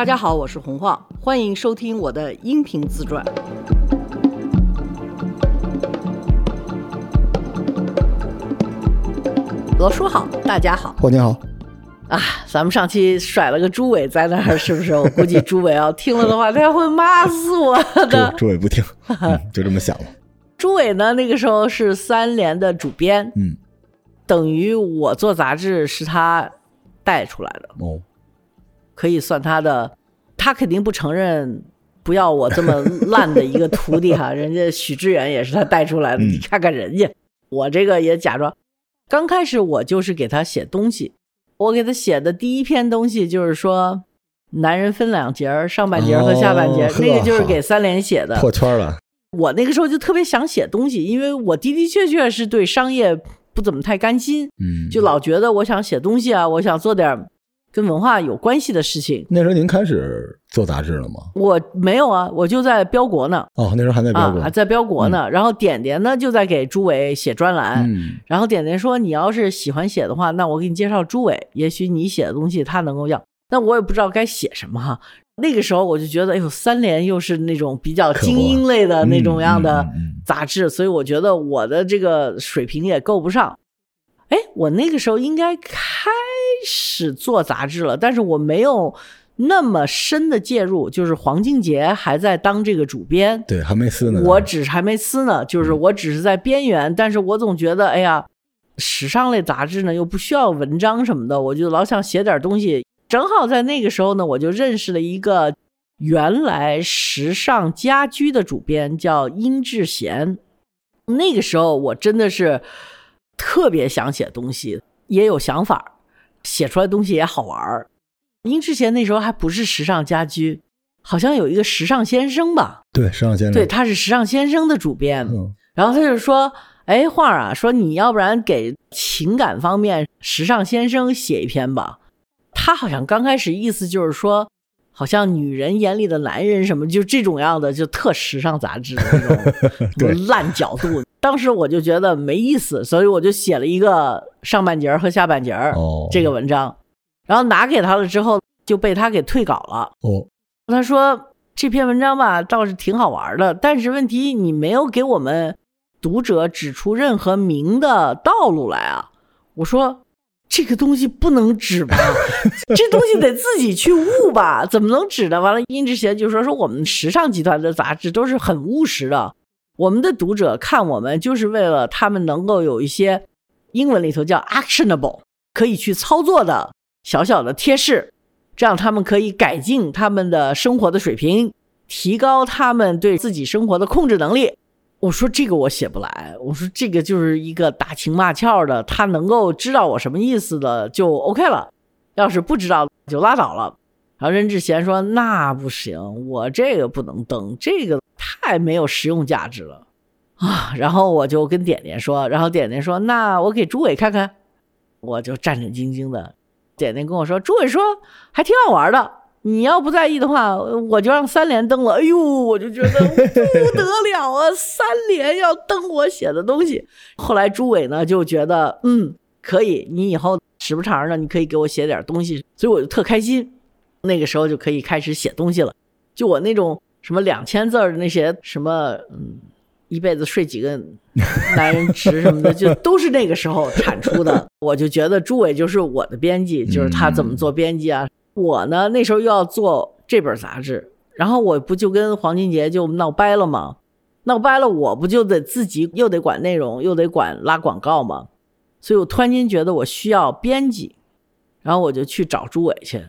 大家好，我是洪晃，欢迎收听我的音频自传。罗叔好，大家好过年好，啊！咱们上期甩了个朱伟在那儿，是不是？我 估计朱伟要听了的话，他会骂死我的。朱伟不听，嗯就这么想了。朱伟呢，那个时候是三联的主编，嗯，等于我做杂志是他带出来的，哦，可以算他的。他肯定不承认，不要我这么烂的一个徒弟哈。人家许志远也是他带出来的，嗯你看看人家，我这个也假装。刚开始我就是给他写东西，我给他写的第一篇东西就是说，男人分两节儿，上半截和下半截那个就是给三联写的。破圈了。我那个时候就特别想写东西，因为我的的确确是对商业不怎么太甘心，嗯，就老觉得我想写东西啊，我想做点跟文化有关系的事情。那时候您开始做杂志了吗？我没有啊，我就在标国呢，哦，那时候还在标国。啊，在标国呢。然后点点呢就在给朱伟写专栏，嗯，然后点点说你要是喜欢写的话，那我给你介绍朱伟，也许你写的东西他能够要。那我也不知道该写什么哈。那个时候我就觉得，哎呦，三联又是那种比较精英类的那种样的杂志，所以我觉得我的这个水平也够不上。哎，我那个时候应该开始做杂志了，但是我没有那么深的介入，就是黄静杰还在当这个主编，对，还没撕呢。我只是还没撕呢，就是我只是在边缘，但是我总觉得，哎呀，时尚类杂志呢又不需要文章什么的，我就老想写点东西。正好在那个时候呢，我就认识了一个原来时尚家居的主编，叫殷志贤。那个时候我真的是特别想写东西，也有想法，写出来东西也好玩儿。您之前那时候还不是时尚家居，好像有一个时尚先生吧。对时尚先生。对，他是时尚先生的主编，嗯，然后他就说：“哎，画儿啊，说你要不然给情感方面时尚先生写一篇吧。”他好像刚开始意思就是说，好像女人眼里的男人什么，就这种样的，就特时尚杂志的那种什么 烂角度。当时我就觉得没意思，所以我就写了一个上半截儿和下半截这个文章，然后拿给他了之后，就被他给退稿了。哦，他说这篇文章吧倒是挺好玩的，但是问题你没有给我们读者指出任何明的道路来啊。我说这个东西不能指吧，这东西得自己去悟吧，怎么能指呢？完了，殷志贤就说说我们时尚集团的杂志都是很务实的，我们的读者看我们就是为了他们能够有一些英文里头叫 actionable 可以去操作的小小的贴士。这样他们可以改进他们的生活的水平，提高他们对自己生活的控制能力。我说这个我写不来，我说这个就是一个打情骂俏的，他能够知道我什么意思的就 OK 了，要是不知道就拉倒了。然后任志贤说那不行，我这个不能登，这个太没有实用价值了啊。然后我就跟点点说，然后点点说那我给朱伟看看，我就战战兢兢的。点点跟我说，朱伟说还挺好玩的，你要不在意的话，我就让三连登了。哎呦，我就觉得 不得了啊，三连要登我写的东西。后来朱伟呢就觉得，嗯，可以，你以后时不常的你可以给我写点东西，所以我就特开心。那个时候就可以开始写东西了。就我那种什么两千字儿的那些什么，嗯，一辈子睡几个男人 值什么的，就都是那个时候产出的。我就觉得朱伟就是我的编辑，就是他怎么做编辑啊。我呢那时候又要做这本杂志，然后我不就跟黄金杰就闹掰了吗？闹掰了，我不就得自己又得管内容，又得管拉广告吗？所以我突然间觉得我需要编辑，然后我就去找朱伟去。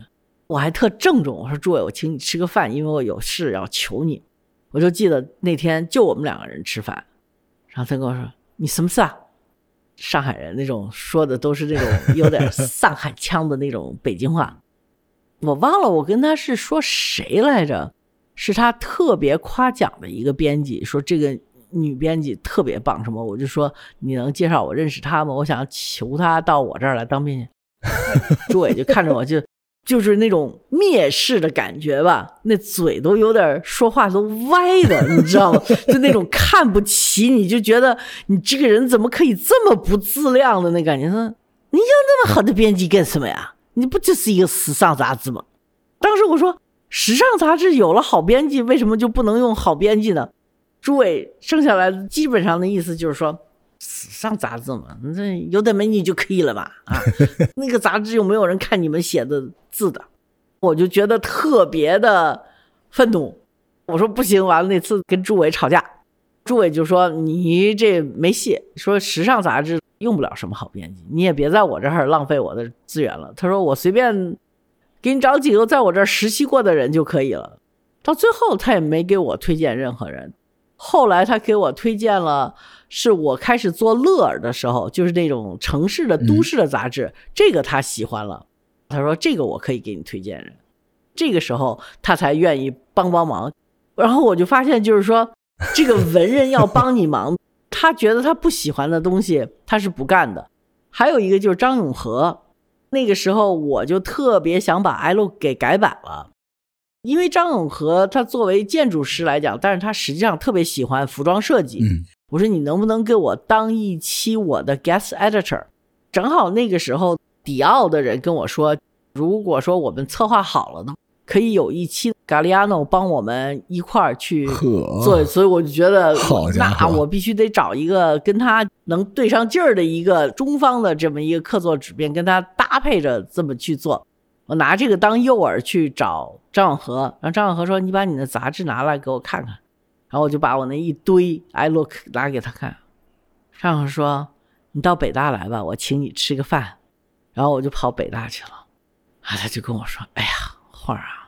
我还特郑重，我说朱伟，我请你吃个饭，因为我有事要求你。我就记得那天就我们两个人吃饭，然后他跟我说：“你什么事啊？”上海人那种说的都是那种有点上海 腔的那种北京话。我忘了我跟他是说谁来着，是他特别夸奖的一个编辑，说这个女编辑特别棒，什么我就说你能介绍我认识她吗？我想求她到我这儿来当编辑。朱伟就看着我就。就是那种蔑视的感觉吧，那嘴都有点说话都歪的，你知道吗？就那种看不起，你就觉得你这个人怎么可以这么不自量的那感觉？说你要那么好的编辑干什么呀？你不就是一个时尚杂志吗？当时我说时尚杂志有了好编辑，为什么就不能用好编辑呢？朱伟生下来基本上的意思就是说，时尚杂志嘛，这有点美女就可以了吧？啊，那个杂志又没有人看你们写的字的，我就觉得特别的愤怒。我说不行，完了那次跟朱伟吵架，朱伟就说你这没戏，说时尚杂志用不了什么好编辑，你也别在我这儿浪费我的资源了。他说我随便给你找几个在我这儿实习过的人就可以了。到最后他也没给我推荐任何人。后来他给我推荐了，是我开始做乐尔的时候，就是那种城市的、都市的杂志，这个他喜欢了。他说这个我可以给你推荐人。这个时候他才愿意帮帮忙。然后我就发现，就是说这个文人要帮你忙，他觉得他不喜欢的东西他是不干的。还有一个就是张永和，那个时候我就特别想把 L 给改版了。因为张永和他作为建筑师来讲，但是他实际上特别喜欢服装设计。嗯，我说你能不能给我当一期我的 guest editor？正好那个时候迪奥的人跟我说，如果说我们策划好了呢，可以有一期咖利亚诺帮我们一块儿去做。所以我就觉得，那我必须得找一个跟他能对上劲儿的一个中方的这么一个客座主编，跟他搭配着这么去做。我拿这个当诱饵去找张永和，然后张永和说：“你把你的杂志拿来给我看看。”然后我就把我那一堆 I look 拿给他看。张永和说：“你到北大来吧，我请你吃个饭。”然后我就跑北大去了。啊，他就跟我说：“哎呀，花儿啊，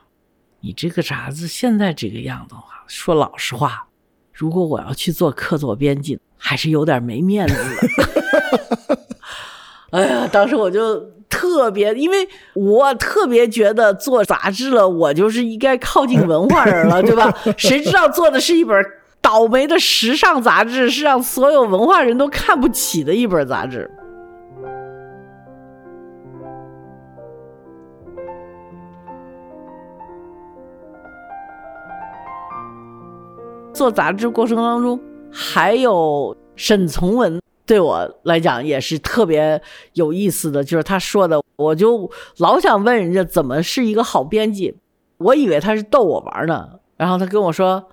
你这个杂志现在这个样子话，说老实话，如果我要去做客座编辑，还是有点没面子的。”哎呀，当时我就。特别，因为我特别觉得做杂志了，我就是应该靠近文化人了，对吧？谁知道做的是一本倒霉的时尚杂志，是让所有文化人都看不起的一本杂志。做杂志过程当中，还有沈从文。对我来讲也是特别有意思的，就是他说的，我就老想问人家怎么是一个好编辑，我以为他是逗我玩呢。然后他跟我说：“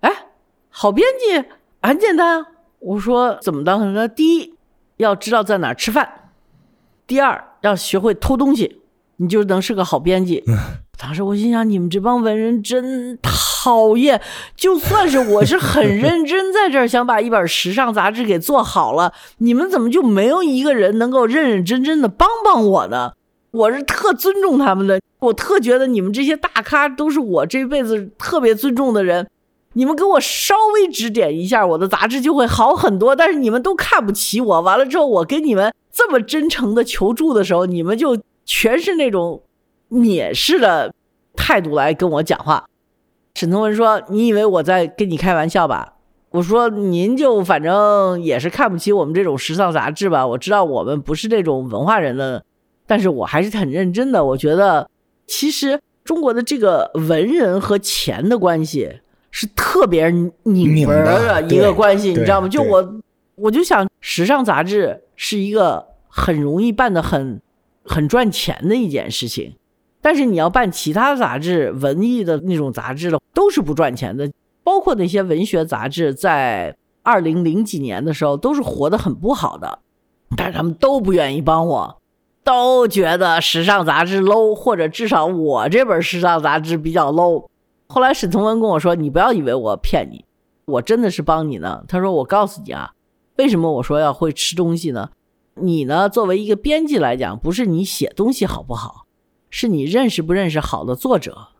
哎，好编辑很简单啊。”我说：“怎么当？”他说：“第一要知道在哪儿吃饭，第二要学会偷东西，你就能是个好编辑。”当时我心想，你们这帮文人真讨厌。就算是我是很认真在这儿想把一本时尚杂志给做好了，你们怎么就没有一个人能够认认真真的帮帮我呢？我是特尊重他们的，我特觉得你们这些大咖都是我这辈子特别尊重的人。你们给我稍微指点一下，我的杂志就会好很多。但是你们都看不起我，完了之后我跟你们这么真诚的求助的时候，你们就全是那种。蔑视的态度来跟我讲话，沈从文说：“你以为我在跟你开玩笑吧？”我说：“您就反正也是看不起我们这种时尚杂志吧？我知道我们不是这种文化人的，但是我还是很认真的。我觉得，其实中国的这个文人和钱的关系是特别拧门的一个关系，你知道吗？就我，我就想，时尚杂志是一个很容易办的很很赚钱的一件事情。”但是你要办其他杂志、文艺的那种杂志的，都是不赚钱的。包括那些文学杂志，在二零零几年的时候，都是活得很不好的。但是他们都不愿意帮我，都觉得时尚杂志 low，或者至少我这本时尚杂志比较 low。后来沈从文跟我说：“你不要以为我骗你，我真的是帮你呢。”他说：“我告诉你啊，为什么我说要会吃东西呢？你呢，作为一个编辑来讲，不是你写东西好不好。”是你认识不认识好的作者？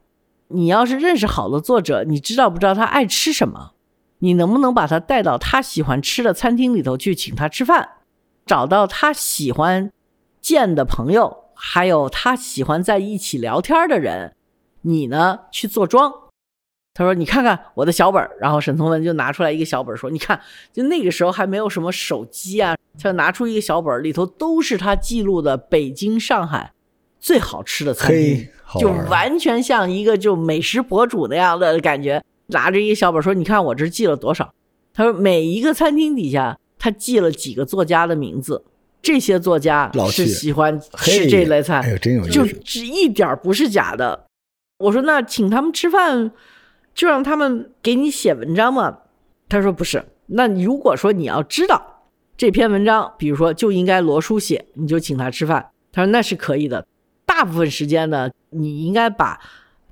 你要是认识好的作者，你知道不知道他爱吃什么？你能不能把他带到他喜欢吃的餐厅里头去请他吃饭？找到他喜欢见的朋友，还有他喜欢在一起聊天的人，你呢去做庄？他说：“你看看我的小本然后沈从文就拿出来一个小本说：“你看，就那个时候还没有什么手机啊，他就拿出一个小本里头都是他记录的北京、上海。”最好吃的餐厅，就完全像一个就美食博主那样的感觉，拿着一个小本说：“你看我这记了多少？”他说：“每一个餐厅底下，他记了几个作家的名字，这些作家是喜欢吃这类菜，哎呦，真有意思，就一点不是假的。我说那请他们吃饭，就让他们给你写文章嘛。他说不是，那如果说你要知道这篇文章，比如说就应该罗叔写，你就请他吃饭。他说那是可以的。大部分时间呢，你应该把，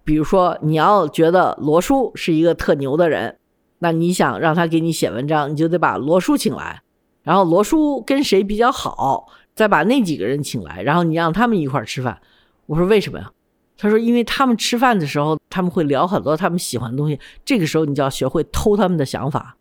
比如说你要觉得罗叔是一个特牛的人，那你想让他给你写文章，你就得把罗叔请来，然后罗叔跟谁比较好，再把那几个人请来，然后你让他们一块儿吃饭。我说为什么呀？他说因为他们吃饭的时候，他们会聊很多他们喜欢的东西，这个时候你就要学会偷他们的想法，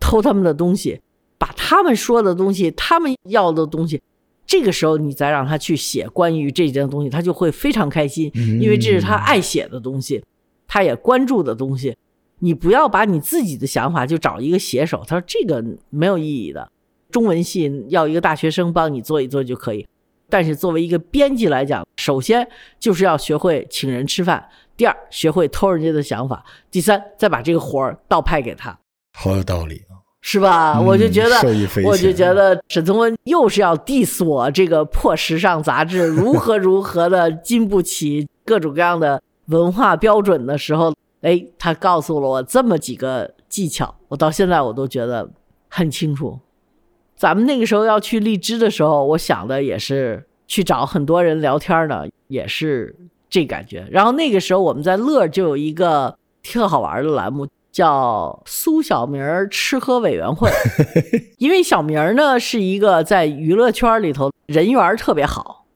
偷他们的东西，把他们说的东西，他们要的东西。这个时候，你再让他去写关于这件东西，他就会非常开心，因为这是他爱写的东西，他也关注的东西。你不要把你自己的想法就找一个写手，他说这个没有意义的。中文系要一个大学生帮你做一做就可以，但是作为一个编辑来讲，首先就是要学会请人吃饭，第二学会偷人家的想法，第三再把这个活儿倒派给他。好有道理啊。是吧？我就觉得，我就觉得沈从文又是要 diss 我这个破时尚杂志 如何如何的经不起各种各样的文化标准的时候，哎，他告诉了我这么几个技巧，我到现在我都觉得很清楚。咱们那个时候要去荔枝的时候，我想的也是去找很多人聊天呢，也是这感觉。然后那个时候我们在乐就有一个特好玩的栏目。叫苏小明吃喝委员会，因为小明呢是一个在娱乐圈里头人缘特别好，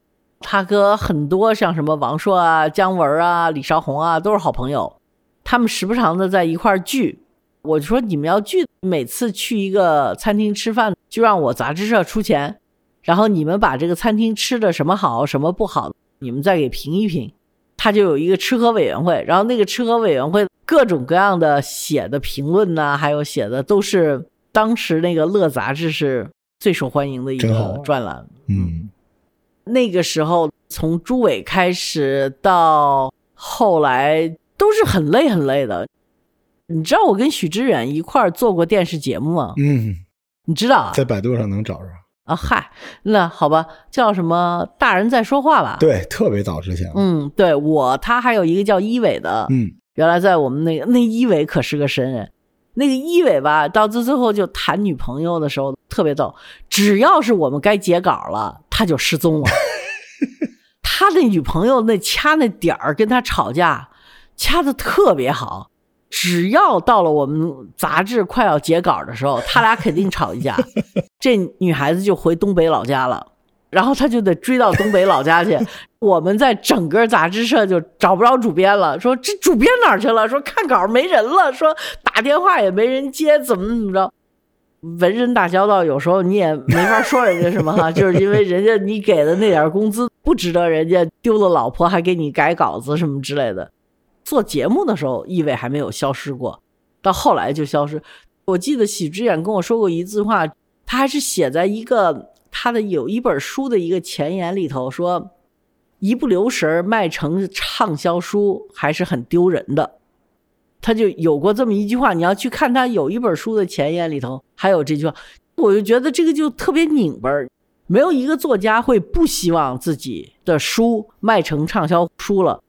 他和很多像什么王朔啊、姜文啊、李少红啊都是好朋友，他们时不常的在一块聚。我就说你们要聚，每次去一个餐厅吃饭，就让我杂志社出钱，然后你们把这个餐厅吃的什么好什么不好，你们再给评一评。他就有一个吃喝委员会，然后那个吃喝委员会各种各样的写的评论呢，还有写的都是当时那个乐杂志是最受欢迎的一个专栏。嗯，那个时候从朱伟开始到后来都是很累很累的。你知道我跟许知远一块儿做过电视节目吗？嗯，你知道啊？在百度上能找着。啊嗨，那好吧，叫什么大人在说话吧？对，特别早之前。嗯，对我他还有一个叫一伟的，嗯，原来在我们那个那一伟可是个神人，那个一伟吧，到最最后就谈女朋友的时候特别逗，只要是我们该截稿了，他就失踪了。他那女朋友那掐那点儿跟他吵架，掐的特别好。只要到了我们杂志快要截稿的时候，他俩肯定吵一架，这女孩子就回东北老家了，然后他就得追到东北老家去。我们在整个杂志社就找不着主编了，说这主编哪去了？说看稿没人了，说打电话也没人接，怎么怎么着？文人打交道，有时候你也没法说人家什么哈，就是因为人家你给的那点工资不值得人家丢了老婆还给你改稿子什么之类的。做节目的时候，意味还没有消失过，到后来就消失。我记得许知远跟我说过一句话，他还是写在一个他的有一本书的一个前言里头，说一不留神卖成畅销书还是很丢人的。他就有过这么一句话，你要去看他有一本书的前言里头还有这句话，我就觉得这个就特别拧巴。没有一个作家会不希望自己的书卖成畅销书了。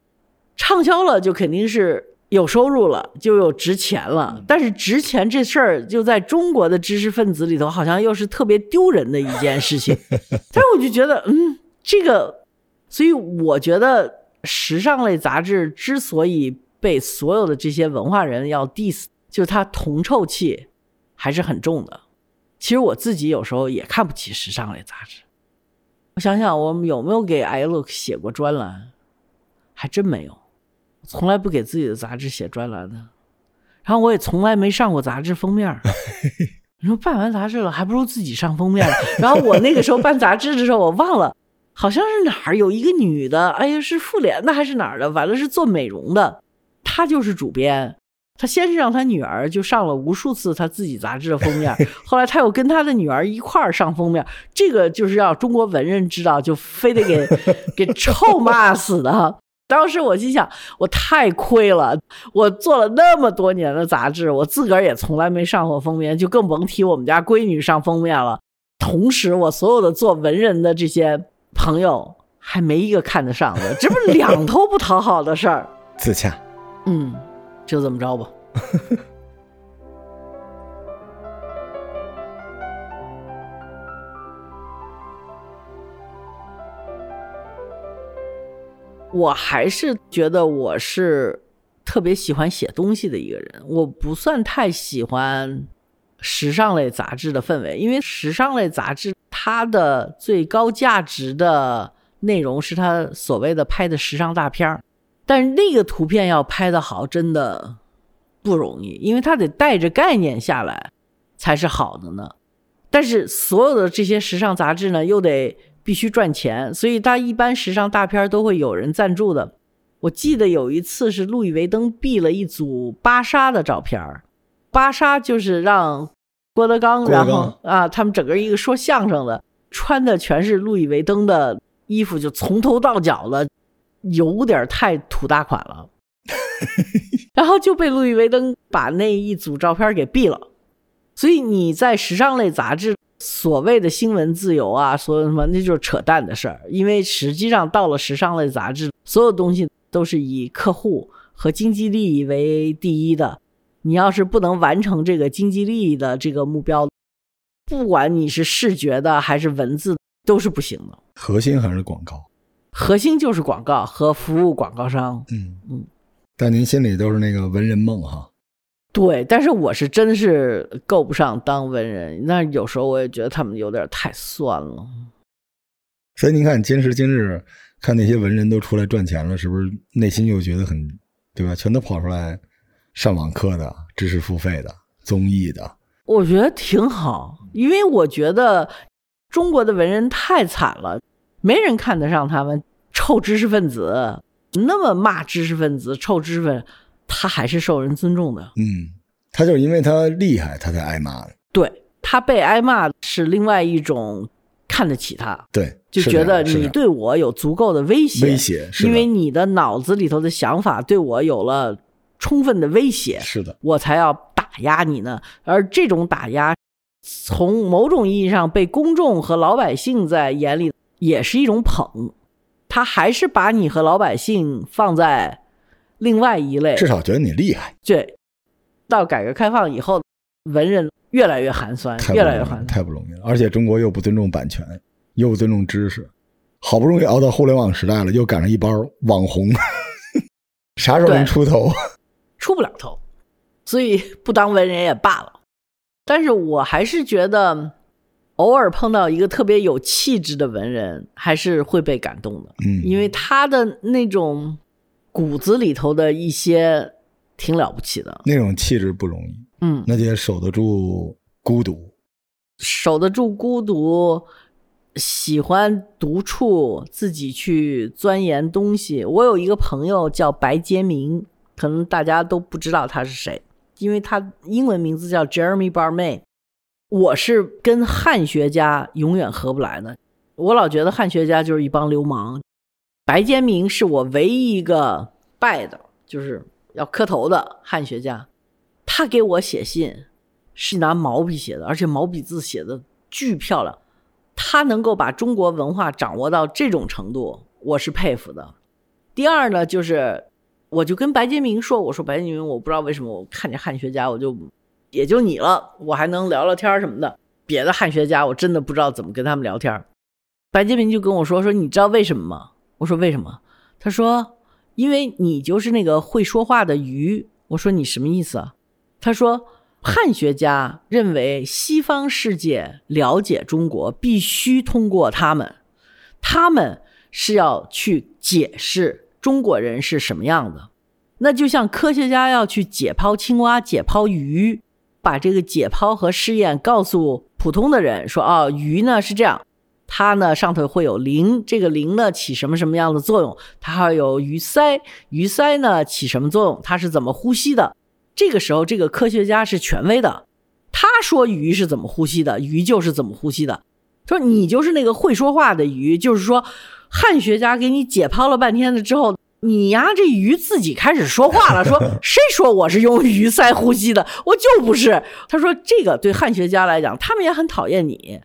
畅销了就肯定是有收入了，就有值钱了。但是值钱这事儿，就在中国的知识分子里头，好像又是特别丢人的一件事情。但是我就觉得，嗯，这个，所以我觉得时尚类杂志之所以被所有的这些文化人要 diss，就是它铜臭气还是很重的。其实我自己有时候也看不起时尚类杂志。我想想，我们有没有给 iLook 写过专栏？还真没有。从来不给自己的杂志写专栏的，然后我也从来没上过杂志封面。你说办完杂志了，还不如自己上封面。然后我那个时候办杂志的时候，我忘了，好像是哪儿有一个女的，哎呀，是妇联的还是哪儿的？完了是做美容的，她就是主编。她先是让她女儿就上了无数次她自己杂志的封面，后来她又跟她的女儿一块儿上封面。这个就是让中国文人知道，就非得给给臭骂死的。当时我心想，我太亏了，我做了那么多年的杂志，我自个儿也从来没上过封面，就更甭提我们家闺女上封面了。同时，我所有的做文人的这些朋友，还没一个看得上的，这不两头不讨好的事儿。自洽。嗯，就这么着吧。我还是觉得我是特别喜欢写东西的一个人，我不算太喜欢时尚类杂志的氛围，因为时尚类杂志它的最高价值的内容是它所谓的拍的时尚大片儿，但是那个图片要拍的好，真的不容易，因为它得带着概念下来才是好的呢。但是所有的这些时尚杂志呢，又得。必须赚钱，所以他一般时尚大片都会有人赞助的。我记得有一次是路易威登毙了一组芭莎的照片儿芭莎就是让郭德纲，然后啊，他们整个一个说相声的，穿的全是路易威登的衣服，就从头到脚的，有点太土大款了。然后就被路易威登把那一组照片给毙了。所以你在时尚类杂志。所谓的新闻自由啊，所有什么那就是扯淡的事儿。因为实际上到了时尚类杂志，所有东西都是以客户和经济利益为第一的。你要是不能完成这个经济利益的这个目标，不管你是视觉的还是文字，都是不行的。核心还是广告，核心就是广告和服务广告商。嗯嗯，但您心里都是那个文人梦哈。对，但是我是真是够不上当文人，那有时候我也觉得他们有点太酸了。所以您看，今时今日看那些文人都出来赚钱了，是不是内心又觉得很，对吧？全都跑出来上网课的、知识付费的、综艺的，我觉得挺好，因为我觉得中国的文人太惨了，没人看得上他们，臭知识分子，那么骂知识分子，臭知识分子。他还是受人尊重的，嗯，他就是因为他厉害，他才挨骂的。对他被挨骂是另外一种看得起他，对，就觉得你对我有足够的威胁，威胁，因为你的脑子里头的想法对我有了充分的威胁，是的，我才要打压你呢。而这种打压，从某种意义上被公众和老百姓在眼里也是一种捧，他还是把你和老百姓放在。另外一类，至少觉得你厉害。对，到改革开放以后，文人越来越寒酸，越来越寒酸，太不容易了。而且中国又不尊重版权，又不尊重知识，好不容易熬到互联网时代了，又赶上一帮网红，啥时候能出头？出不了头，所以不当文人也罢了。但是我还是觉得，偶尔碰到一个特别有气质的文人，还是会被感动的。嗯，因为他的那种。骨子里头的一些挺了不起的那种气质不容易，嗯，那得守得住孤独，守得住孤独，喜欢独处，自己去钻研东西。我有一个朋友叫白杰明，可能大家都不知道他是谁，因为他英文名字叫 Jeremy Barmay。我是跟汉学家永远合不来的，我老觉得汉学家就是一帮流氓。白坚明是我唯一一个拜的，就是要磕头的汉学家。他给我写信是拿毛笔写的，而且毛笔字写的巨漂亮。他能够把中国文化掌握到这种程度，我是佩服的。第二呢，就是我就跟白坚明说：“我说白坚明，我不知道为什么我看见汉学家，我就也就你了，我还能聊聊天什么的。别的汉学家，我真的不知道怎么跟他们聊天。”白坚明就跟我说：“说你知道为什么吗？”我说为什么？他说，因为你就是那个会说话的鱼。我说你什么意思啊？他说，汉学家认为西方世界了解中国必须通过他们，他们是要去解释中国人是什么样的。那就像科学家要去解剖青蛙、解剖鱼，把这个解剖和试验告诉普通的人，说哦，鱼呢是这样。它呢上头会有鳞，这个鳞呢起什么什么样的作用？它还有鱼鳃，鱼鳃呢起什么作用？它是怎么呼吸的？这个时候，这个科学家是权威的，他说鱼是怎么呼吸的，鱼就是怎么呼吸的。他说你就是那个会说话的鱼，就是说汉学家给你解剖了半天了之后，你呀这鱼自己开始说话了，说谁说我是用鱼鳃呼吸的？我就不是。他说这个对汉学家来讲，他们也很讨厌你。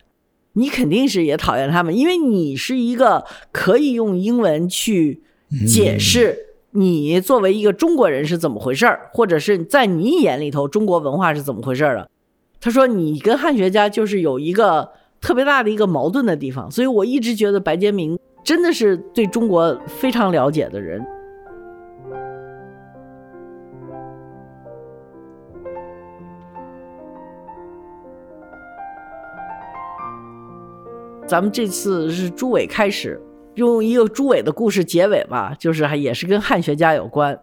你肯定是也讨厌他们，因为你是一个可以用英文去解释你作为一个中国人是怎么回事儿，或者是在你眼里头中国文化是怎么回事儿的。他说你跟汉学家就是有一个特别大的一个矛盾的地方，所以我一直觉得白杰明真的是对中国非常了解的人。咱们这次是朱伟开始，用一个朱伟的故事结尾吧，就是还也是跟汉学家有关。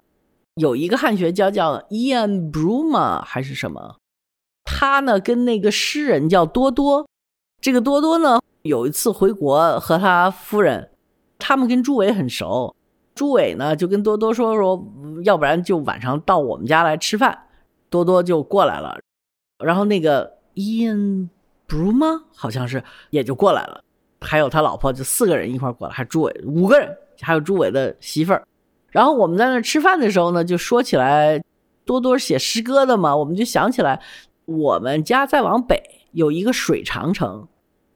有一个汉学家叫 Ian Bruma 还是什么，他呢跟那个诗人叫多多。这个多多呢有一次回国和他夫人，他们跟朱伟很熟。朱伟呢就跟多多说说，要不然就晚上到我们家来吃饭。多多就过来了，然后那个 Ian。Bru 吗？好像是，也就过来了。还有他老婆，就四个人一块过来，还朱伟五个人，还有朱伟的媳妇儿。然后我们在那吃饭的时候呢，就说起来多多写诗歌的嘛，我们就想起来，我们家再往北有一个水长城，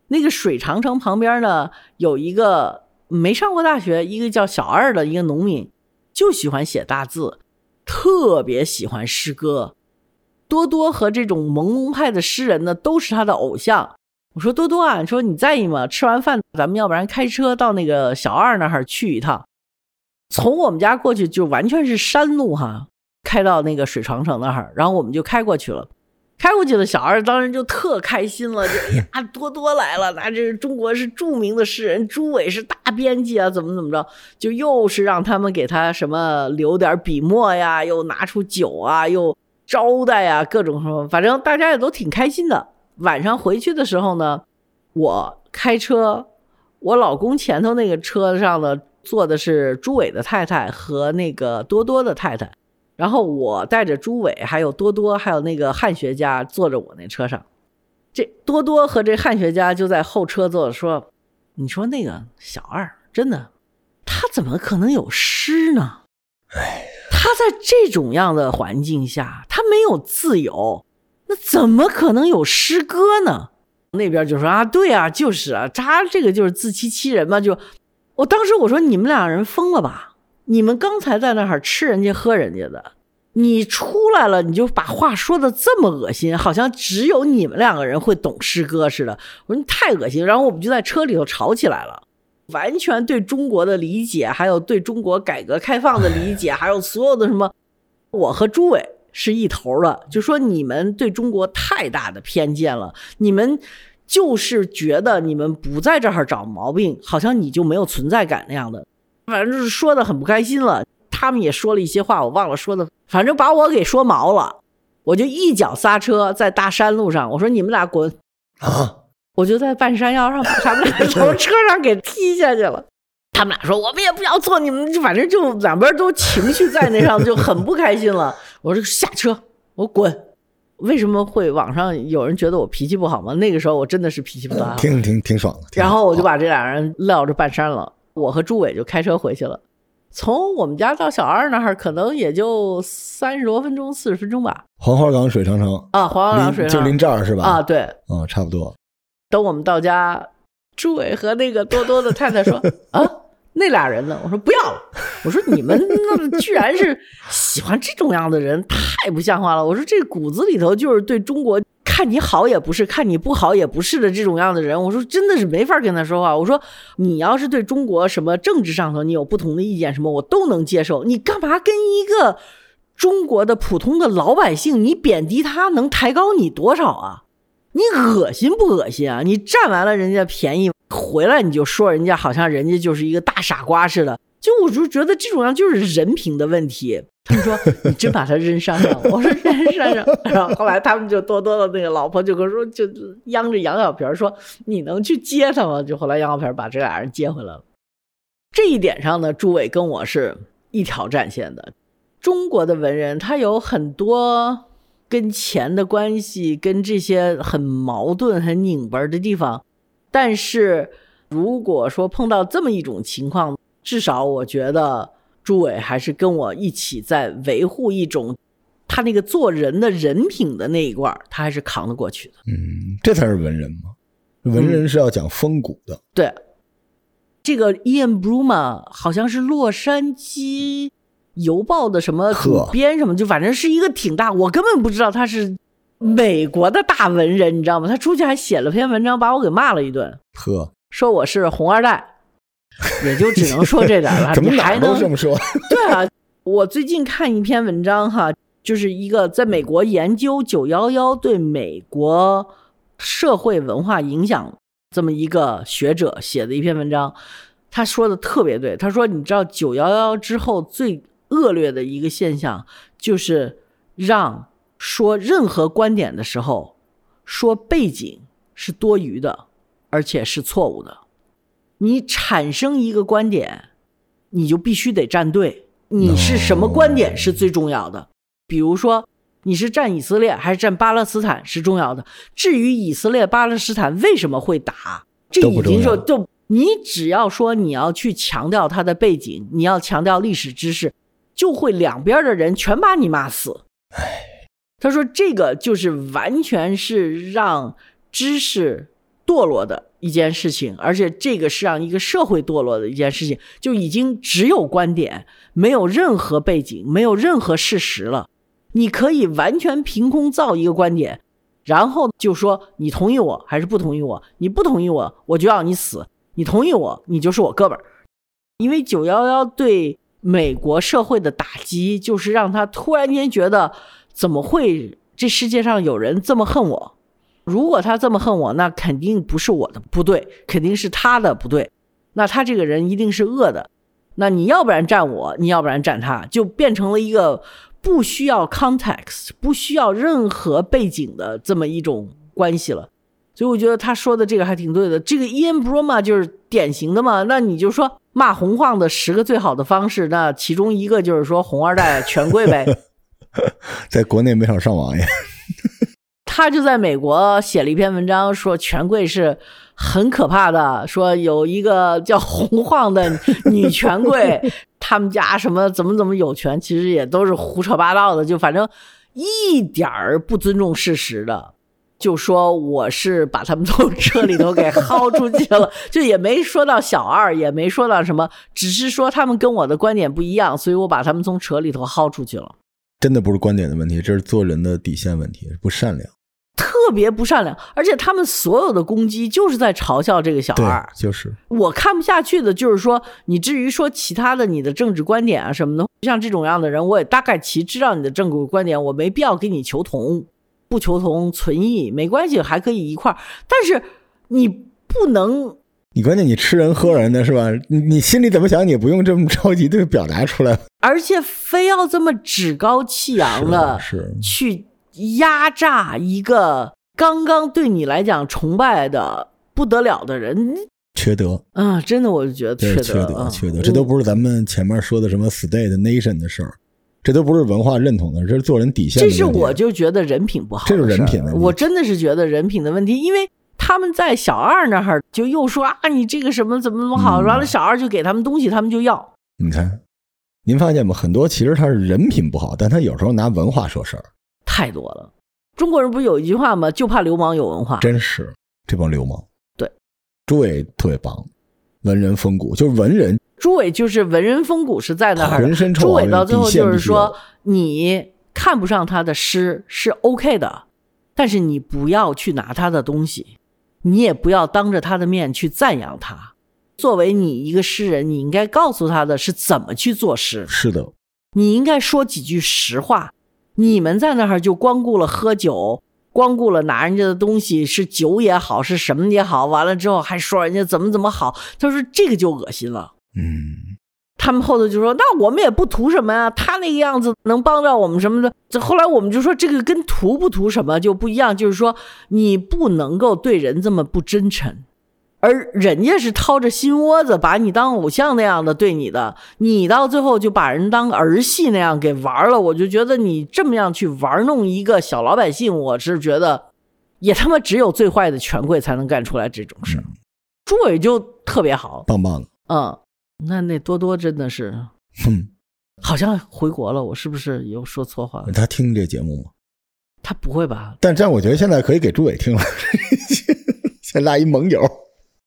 那个水长城旁边呢有一个没上过大学，一个叫小二的一个农民，就喜欢写大字，特别喜欢诗歌。多多和这种朦胧派的诗人呢，都是他的偶像。我说多多啊，你说你在意吗？吃完饭，咱们要不然开车到那个小二那儿去一趟。从我们家过去就完全是山路哈，开到那个水长城那儿，然后我们就开过去了。开过去了，小二当然就特开心了，就呀，多多来了，那这是中国是著名的诗人，朱伟是大编辑啊，怎么怎么着，就又是让他们给他什么留点笔墨呀，又拿出酒啊，又。招待啊，各种什么，反正大家也都挺开心的。晚上回去的时候呢，我开车，我老公前头那个车上呢坐的是朱伟的太太和那个多多的太太，然后我带着朱伟，还有多多，还有那个汉学家坐着我那车上。这多多和这汉学家就在后车座说：“你说那个小二真的，他怎么可能有诗呢？”哎。他在这种样的环境下，他没有自由，那怎么可能有诗歌呢？那边就说啊，对啊，就是啊，他这个就是自欺欺人嘛。就我当时我说你们两人疯了吧？你们刚才在那儿吃人家喝人家的，你出来了你就把话说的这么恶心，好像只有你们两个人会懂诗歌似的。我说你太恶心，然后我们就在车里头吵起来了。完全对中国的理解，还有对中国改革开放的理解，还有所有的什么，我和朱伟是一头的，就说你们对中国太大的偏见了，你们就是觉得你们不在这儿找毛病，好像你就没有存在感那样的，反正就是说的很不开心了。他们也说了一些话，我忘了说的，反正把我给说毛了，我就一脚刹车在大山路上，我说你们俩滚啊！我就在半山腰上把他们俩 从车上给踢下去了。他们俩说：“我们也不要坐你们，就反正就两边都情绪在那上，就很不开心了。”我说：“下车，我滚。”为什么会网上有人觉得我脾气不好吗？那个时候我真的是脾气不大，挺挺挺爽的。然后我就把这俩人撂着半山了，我和朱伟就开车回去了。从我们家到小二那儿，可能也就三十多分钟、四十分钟吧。黄花岗水长城啊，黄花岗水就临这儿是吧？啊，对，嗯，差不多。等我们到家，朱伟和那个多多的太太说：“啊，那俩人呢？”我说：“不要了。”我说：“你们那居然是喜欢这种样的人，太不像话了。”我说：“这骨子里头就是对中国看你好也不是，看你不好也不是的这种样的人。”我说：“真的是没法跟他说话。”我说：“你要是对中国什么政治上头你有不同的意见，什么我都能接受。你干嘛跟一个中国的普通的老百姓你贬低他，能抬高你多少啊？”你恶心不恶心啊？你占完了人家便宜回来，你就说人家好像人家就是一个大傻瓜似的。就我就觉得这种样就是人品的问题。他们说你真把他扔山上，我说扔山上。然后后来他们就多多的那个老婆就跟说，就央着杨小平说你能去接他吗？就后来杨小平把这俩人接回来了。这一点上呢，朱伟跟我是一条战线的。中国的文人他有很多。跟钱的关系，跟这些很矛盾、很拧巴的地方，但是如果说碰到这么一种情况，至少我觉得朱伟还是跟我一起在维护一种他那个做人的人品的那一块他还是扛得过去的。嗯，这才是文人嘛，文人是要讲风骨的。对，这个 Ian Bruma 好像是洛杉矶。邮报的什么主编什么，就反正是一个挺大，我根本不知道他是美国的大文人，你知道吗？他出去还写了篇文章，把我给骂了一顿，呵，说我是红二代，也就只能说这点了。怎么你还哪都能这么说？对啊，我最近看一篇文章哈，就是一个在美国研究九幺幺对美国社会文化影响这么一个学者写的一篇文章，他说的特别对。他说，你知道九幺幺之后最恶劣的一个现象，就是让说任何观点的时候，说背景是多余的，而且是错误的。你产生一个观点，你就必须得站队。你是什么观点是最重要的。比如说，你是站以色列还是站巴勒斯坦是重要的。至于以色列、巴勒斯坦为什么会打，这已经就就你只要说你要去强调它的背景，你要强调历史知识，就会两边的人全把你骂死。他说这个就是完全是让知识堕落的一件事情，而且这个是让一个社会堕落的一件事情，就已经只有观点，没有任何背景，没有任何事实了。你可以完全凭空造一个观点，然后就说你同意我还是不同意我，你不同意我，我就要你死；你同意我，你就是我哥们儿。因为九幺幺对美国社会的打击，就是让他突然间觉得，怎么会这世界上有人这么恨我？如果他这么恨我，那肯定不是我的不对，肯定是他的不对。那他这个人一定是恶的。那你要不然站我，你要不然站他，就变成了一个不需要 context、不需要任何背景的这么一种关系了。所以我觉得他说的这个还挺对的。这个 Ian Broma 就是典型的嘛。那你就说骂红晃的十个最好的方式，那其中一个就是说红二代权贵呗。在国内没少上网呀。他就在美国写了一篇文章，说权贵是很可怕的，说有一个叫洪晃的女权贵，他们家什么怎么怎么有权，其实也都是胡扯八道的，就反正一点儿不尊重事实的。就说我是把他们从车里头给薅出去了，就也没说到小二，也没说到什么，只是说他们跟我的观点不一样，所以我把他们从车里头薅出去了。真的不是观点的问题，这是做人的底线问题，不善良。特别不善良，而且他们所有的攻击就是在嘲笑这个小二。，就是我看不下去的就是说，你至于说其他的你的政治观点啊什么的，像这种样的人，我也大概其知道你的政治观点，我没必要给你求同，不求同存异没关系，还可以一块儿。但是你不能你关键你吃人喝人的是吧？你你心里怎么想，你也不用这么着急的表达出来。而且非要这么趾高气扬的是去压榨一个刚刚对你来讲崇拜的不得了的人，缺德，啊，真的我就觉得缺德，缺德，啊缺德。这都不是咱们前面说的什么 state nation 的事儿，这都不是文化认同的，这是做人底线。这是我就觉得人品不好这是人品问题我真的是觉得人品的问题，因为他们在小二那儿就又说啊，你这个什么怎么怎么好，嗯完了小二就给他们东西，他们就要。你看，您发现吗？很多其实他是人品不好，但他有时候拿文化说事儿，太多了。中国人不是有一句话吗？就怕流氓有文化。真是这帮流氓。对，诸位特别棒，文人风骨，就是文人朱伟就是文人风骨是在那儿朱伟到最后就是说，你看不上他的诗是 OK 的，但是你不要去拿他的东西，你也不要当着他的面去赞扬他。作为你一个诗人，你应该告诉他的是怎么去做诗，是的，你应该说几句实话。你们在那儿就光顾了喝酒，光顾了拿人家的东西，是酒也好，是什么也好，完了之后还说人家怎么怎么好，他说这个就恶心了。嗯，他们后头就说：“那我们也不图什么呀，他那个样子能帮到我们什么的。”这后来我们就说，这个跟图不图什么就不一样，就是说你不能够对人这么不真诚，而人家是掏着心窝子把你当偶像那样的对你的，你到最后就把人当儿戏那样给玩了。我就觉得你这么样去玩弄一个小老百姓，我是觉得也他妈只有最坏的权贵才能干出来这种事儿。朱伟就特别好，棒棒的，嗯，那那多多真的是。哼，好像回国了，我是不是有说错话？他听这节目吗？他不会吧？但这样我觉得现在可以给朱伟听了，先拉一盟友，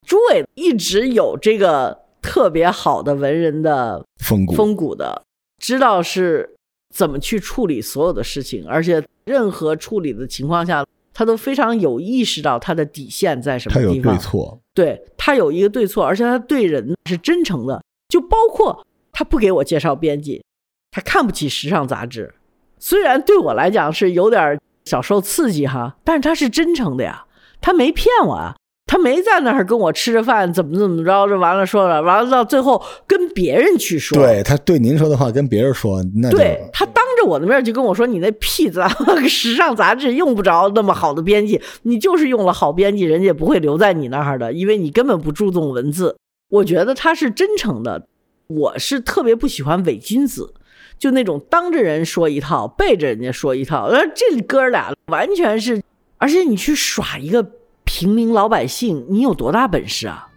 朱伟一直有这个特别好的文人的风骨，风骨的，知道是怎么去处理所有的事情，而且任何处理的情况下，他都非常有意识到他的底线在什么他有地方。对错，对他有一个对错，而且他对人是真诚的，就包括他不给我介绍编辑，他看不起时尚杂志，虽然对我来讲是有点小受刺激哈，但是他是真诚的呀，他没骗我啊，他没在那儿跟我吃着饭怎么怎么着，这完了说了，完了到最后跟别人去说，对他对您说的话跟别人说，那就对他当着我的面就跟我说：“你那屁杂 时尚杂志用不着那么好的编辑，你就是用了好编辑，人家也不会留在你那儿的，因为你根本不注重文字。”我觉得他是真诚的，我是特别不喜欢伪君子，就那种当着人说一套，背着人家说一套。而这哥俩完全是，而且你去耍一个平民老百姓，你有多大本事啊？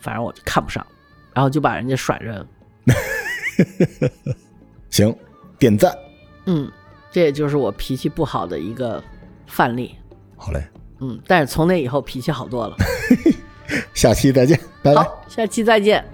反正我就看不上，然后就把人家甩着。行，点赞，嗯，这也就是我脾气不好的一个范例。好嘞，嗯，但是从那以后脾气好多了。下期再见拜拜。下期再见。